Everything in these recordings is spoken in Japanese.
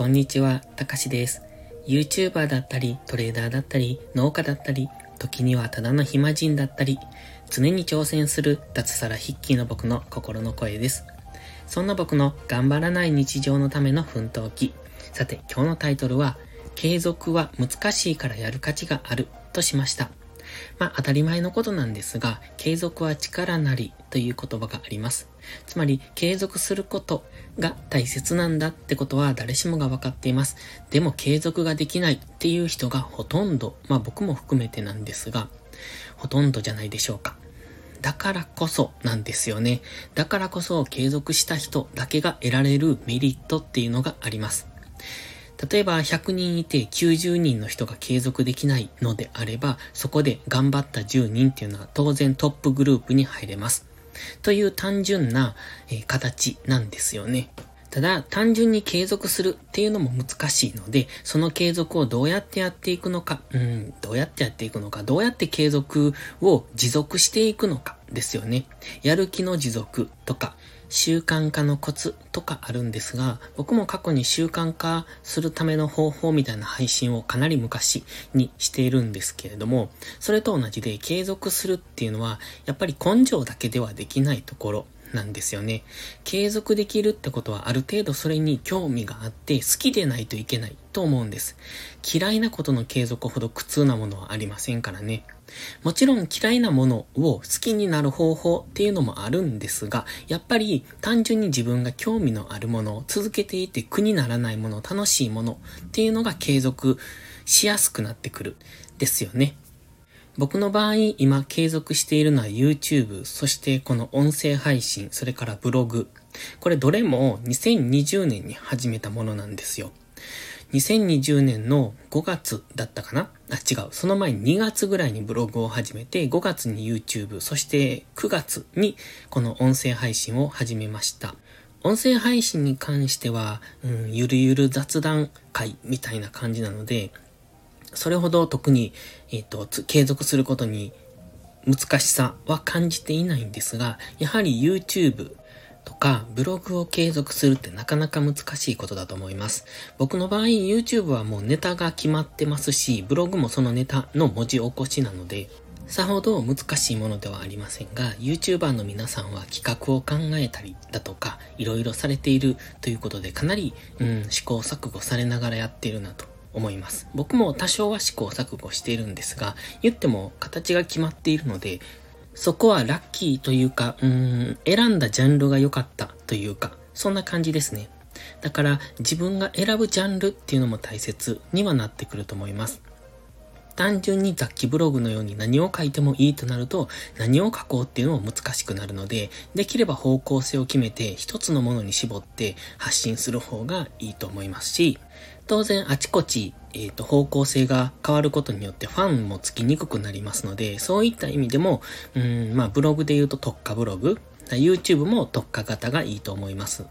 こんにちは、たかしです。YouTuber だったり、トレーダーだったり、農家だったり、時にはただの暇人だったり、常に挑戦する脱サラ筆記の僕の心の声です。そんな僕の頑張らない日常のための奮闘記。さて、今日のタイトルは、継続は難しいからやる価値があるとしました。まあ当たり前のことなんですが、継続は力なりという言葉があります。つまり、継続することが大切なんだってことは誰しもが分かっています。でも継続ができないっていう人がほとんど、まあ僕も含めてなんですが、ほとんどじゃないでしょうか。だからこそなんですよね。だからこそ継続した人だけが得られるメリットっていうのがあります。例えば100人いて90人の人が継続できないのであれば、そこで頑張った10人っていうのは当然トップグループに入れます。という単純な、え、形なんですよね。ただ、単純に継続するっていうのも難しいので、その継続をどうやってやっていくのか、うん、どうやってやっていくのか、どうやって継続を持続していくのかですよね。やる気の持続とか、習慣化のコツとかあるんですが、僕も過去に習慣化するための方法みたいな配信をかなり昔にしているんですけれども、それと同じで継続するっていうのは、やっぱり根性だけではできないところ。なんですよね。継続できるってことはある程度それに興味があって好きでないといけないと思うんです。嫌いなことの継続ほど苦痛なものはありませんからね。もちろん嫌いなものを好きになる方法っていうのもあるんですが、やっぱり単純に自分が興味のあるものを続けていて苦にならないもの、楽しいものっていうのが継続しやすくなってくる。ですよね。僕の場合、今継続しているのは YouTube、そしてこの音声配信、それからブログ。これどれも2020年に始めたものなんですよ。2020年の5月だったかな？あ、違う。その前に2月ぐらいにブログを始めて、5月に YouTube、そして9月にこの音声配信を始めました。音声配信に関しては、うん、ゆるゆる雑談会みたいな感じなので、それほど特に、えっ、ー、と、継続することに難しさは感じていないんですが、やはり YouTube とかブログを継続するってなかなか難しいことだと思います。僕の場合 YouTube はもうネタが決まってますし、ブログもそのネタの文字起こしなので、さほど難しいものではありませんが、YouTuber の皆さんは企画を考えたりだとか、いろいろされているということで、かなり、うん、試行錯誤されながらやっているなと思います。僕も多少は試行錯誤しているんですが、言っても形が決まっているので、そこはラッキーというか、うーん、選んだジャンルが良かったというか、そんな感じですね。だから自分が選ぶジャンルっていうのも大切にはなってくると思います。単純に雑記ブログのように何を書いてもいいとなると何を書こうっていうのも難しくなるのでできれば方向性を決めて一つのものに絞って発信する方がいいと思いますし当然あちこち、え、ー、と、方向性が変わることによってファンもつきにくくなりますので、そういった意味でも、うん、まあ、ブログで言うと特化ブログ、YouTube も特化型がいいと思います。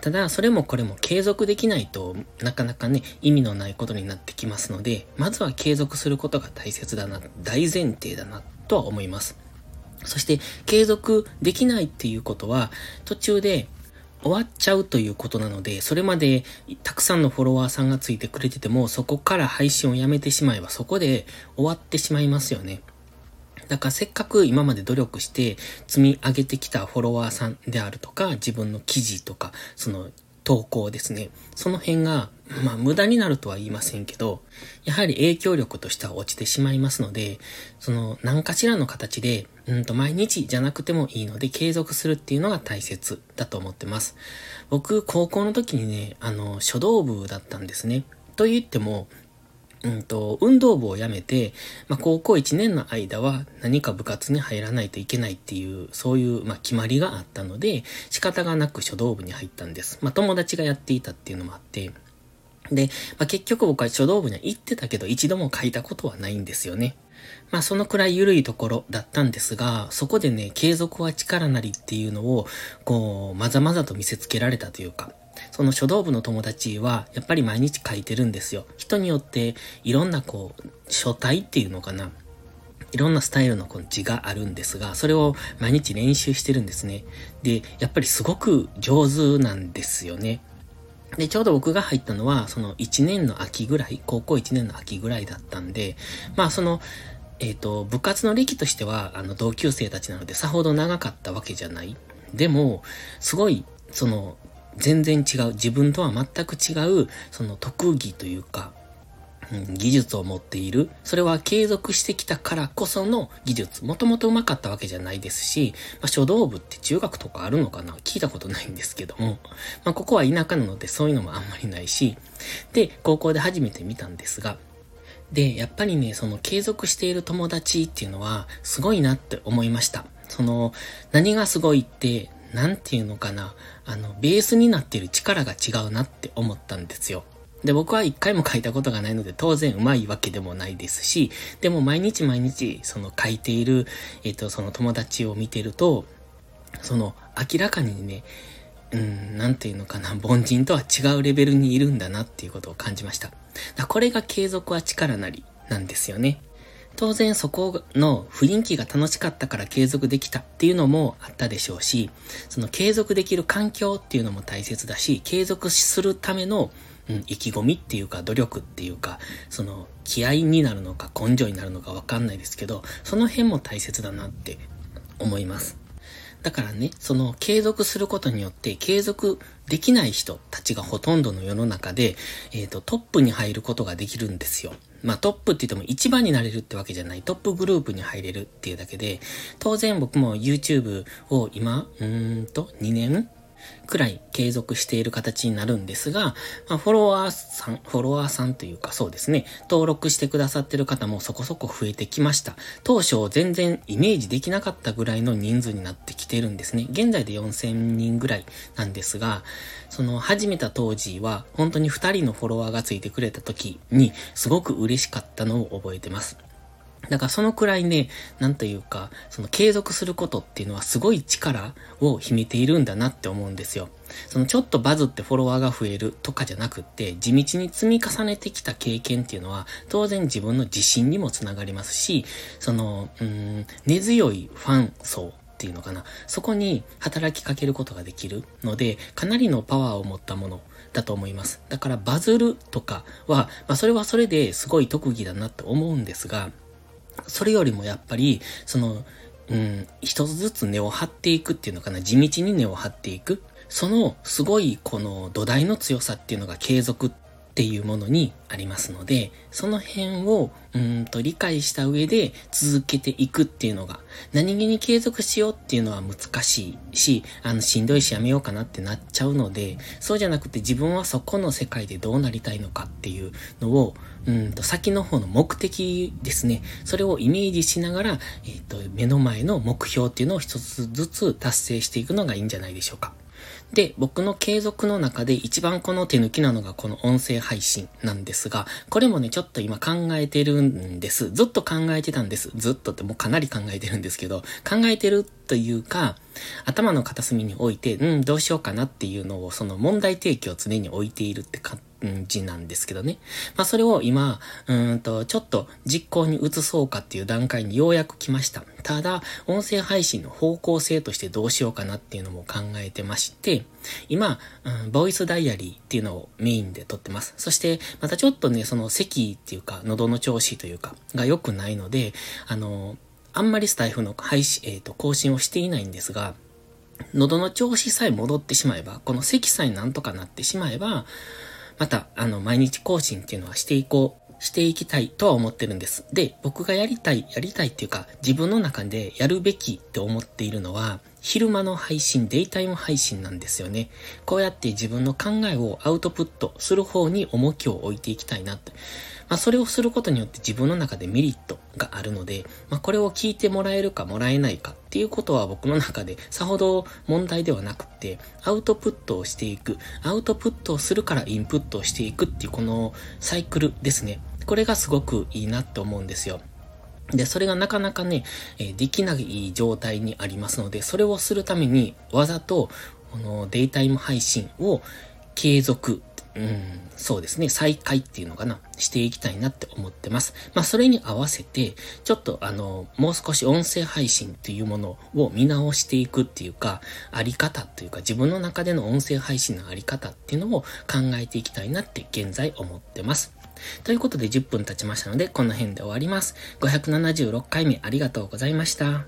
ただ、それもこれも継続できないとなかなかね、意味のないことになってきますので、まずは継続することが大切だな、大前提だな、とは思います。そして、継続できないっていうことは、途中で終わっちゃうということなので、それまでたくさんのフォロワーさんがついてくれてても、そこから配信をやめてしまえば、そこで終わってしまいますよね。だからせっかく今まで努力して積み上げてきたフォロワーさんであるとか、自分の記事とか、その投稿ですね。その辺が、まあ無駄になるとは言いませんけど、やはり影響力としては落ちてしまいますので、その何かしらの形で、うんと毎日じゃなくてもいいので継続するっていうのが大切だと思ってます。僕、高校の時にね、あの、書道部だったんですね。と言っても、うんと、運動部を辞めて、まあ、高校1年の間は何か部活に入らないといけないっていう、そういう、まあ、決まりがあったので、仕方がなく書道部に入ったんです。まあ、友達がやっていたっていうのもあって、で、まあ、結局僕は書道部には行ってたけど、一度も書いたことはないんですよね。まあそのくらい緩いところだったんですが、そこでね、継続は力なりっていうのを、こう、まざまざと見せつけられたというか、その書道部の友達は、やっぱり毎日書いてるんですよ。人によって、いろんなこう、書体っていうのかな。いろんなスタイルのこの字があるんですが、それを毎日練習してるんですね。で、やっぱりすごく上手なんですよね。で、ちょうど僕が入ったのは、その1年の秋ぐらい、高校1年の秋ぐらいだったんで、まあその、えっ、ー、と、部活の歴としては、あの、同級生たちなので、さほど長かったわけじゃない。でも、すごい、その、全然違う、自分とは全く違う、その特技というか、技術を持っている。それは継続してきたからこその技術。もともと上手かったわけじゃないですし、まあ、書道部って中学とかあるのかな？聞いたことないんですけども、まあ、ここは田舎なのでそういうのもあんまりないし、で、高校で初めて見たんですが、で、やっぱりね、その継続している友達っていうのは、すごいなって思いました。その、何がすごいって、なんていうのかな、あの、ベースになってる力が違うなって思ったんですよ。で、僕は一回も書いたことがないので、当然うまいわけでもないですし、でも毎日毎日、その書いている、えっ、と、その友達を見てると、その、明らかにね、うん、なんていうのかな、凡人とは違うレベルにいるんだなっていうことを感じました。だこれが継続は力なりなんですよね。当然そこの雰囲気が楽しかったから継続できたっていうのもあったでしょうし、その継続できる環境っていうのも大切だし、継続するための、うん、意気込みっていうか努力っていうか、その気合になるのか根性になるのかわかんないですけど、その辺も大切だなって思います。だからね、その継続することによって継続できない人たちがほとんどの世の中で、えっ、ー、と、トップに入ることができるんですよ。まあトップって言っても一番になれるってわけじゃない。トップグループに入れるっていうだけで、当然僕も YouTube を今、うーんと2年くらい継続している形になるんですが、まあ、フォロワーさん、フォロワーさんというかそうですね、登録してくださってる方もそこそこ増えてきました。当初全然イメージできなかったぐらいの人数になってきてるんですね。現在で4000人ぐらいなんですが、その始めた当時は本当に2人のフォロワーがついてくれた時にすごく嬉しかったのを覚えてます。だからそのくらいね、なんというか、その継続することっていうのはすごい力を秘めているんだなって思うんですよ。そのちょっとバズってフォロワーが増えるとかじゃなくって、地道に積み重ねてきた経験っていうのは、当然自分の自信にもつながりますし、その、うん、根強いファン層っていうのかな。そこに働きかけることができるので、かなりのパワーを持ったものだと思います。だからバズるとかは、まあそれはそれですごい特技だなって思うんですが、それよりもやっぱり、その、うん、一つずつ根を張っていくっていうのかな、地道に根を張っていく。その、すごい、この土台の強さっていうのが継続っていうものにありますので、その辺を、うんと理解した上で続けていくっていうのが、何気に継続しようっていうのは難しいし、あの、しんどいしやめようかなってなっちゃうので、そうじゃなくて自分はそこの世界でどうなりたいのかっていうのを、うんと、先の方の目的ですね。それをイメージしながら、えっ、ー、と、目の前の目標っていうのを一つずつ達成していくのがいいんじゃないでしょうか。で、僕の継続の中で一番この手抜きなのがこの音声配信なんですが、これもね、ちょっと今考えてるんです。ずっと考えてたんです。ずっとってもうかなり考えてるんですけど、考えてるというか、頭の片隅に置いて、うん、どうしようかなっていうのを、その問題提起を常に置いているって感じなんですけどね。まあそれを今、うんと、ちょっと実行に移そうかっていう段階にようやく来ました。ただ、音声配信の方向性としてどうしようかなっていうのも考えてまして、今、うん、ボイスダイアリーっていうのをメインで撮ってます。そして、またちょっとね、その咳っていうか、喉の調子というか、が良くないので、あの、あんまりスタイフの配信、えっ、ー、と、更新をしていないんですが、喉の調子さえ戻ってしまえば、この咳さえなんとかなってしまえば、また、あの、毎日更新っていうのはしていこう、していきたいとは思ってるんです。で、僕がやりたい、やりたいっていうか、自分の中でやるべきって思っているのは、昼間の配信、デイタイム配信なんですよね。こうやって自分の考えをアウトプットする方に重きを置いていきたいなって。まあ、それをすることによって自分の中でメリットがあるので、まあ、これを聞いてもらえるかもらえないかっていうことは僕の中でさほど問題ではなくて、アウトプットをしていく、アウトプットをするからインプットをしていくっていうこのサイクルですね。これがすごくいいなって思うんですよ。で、それがなかなかね、えできない状態にありますので、それをするためにわざと、このデイタイム配信を継続うん、そうですね、再開っていうのかな、していきたいなって思ってます。まあ、それに合わせて、ちょっとあの、もう少し音声配信っていうものを見直していくっていうか、あり方っていうか、自分の中での音声配信のあり方っていうのを考えていきたいなって現在思ってます。ということで10分経ちましたので、この辺で終わります。576回目ありがとうございました。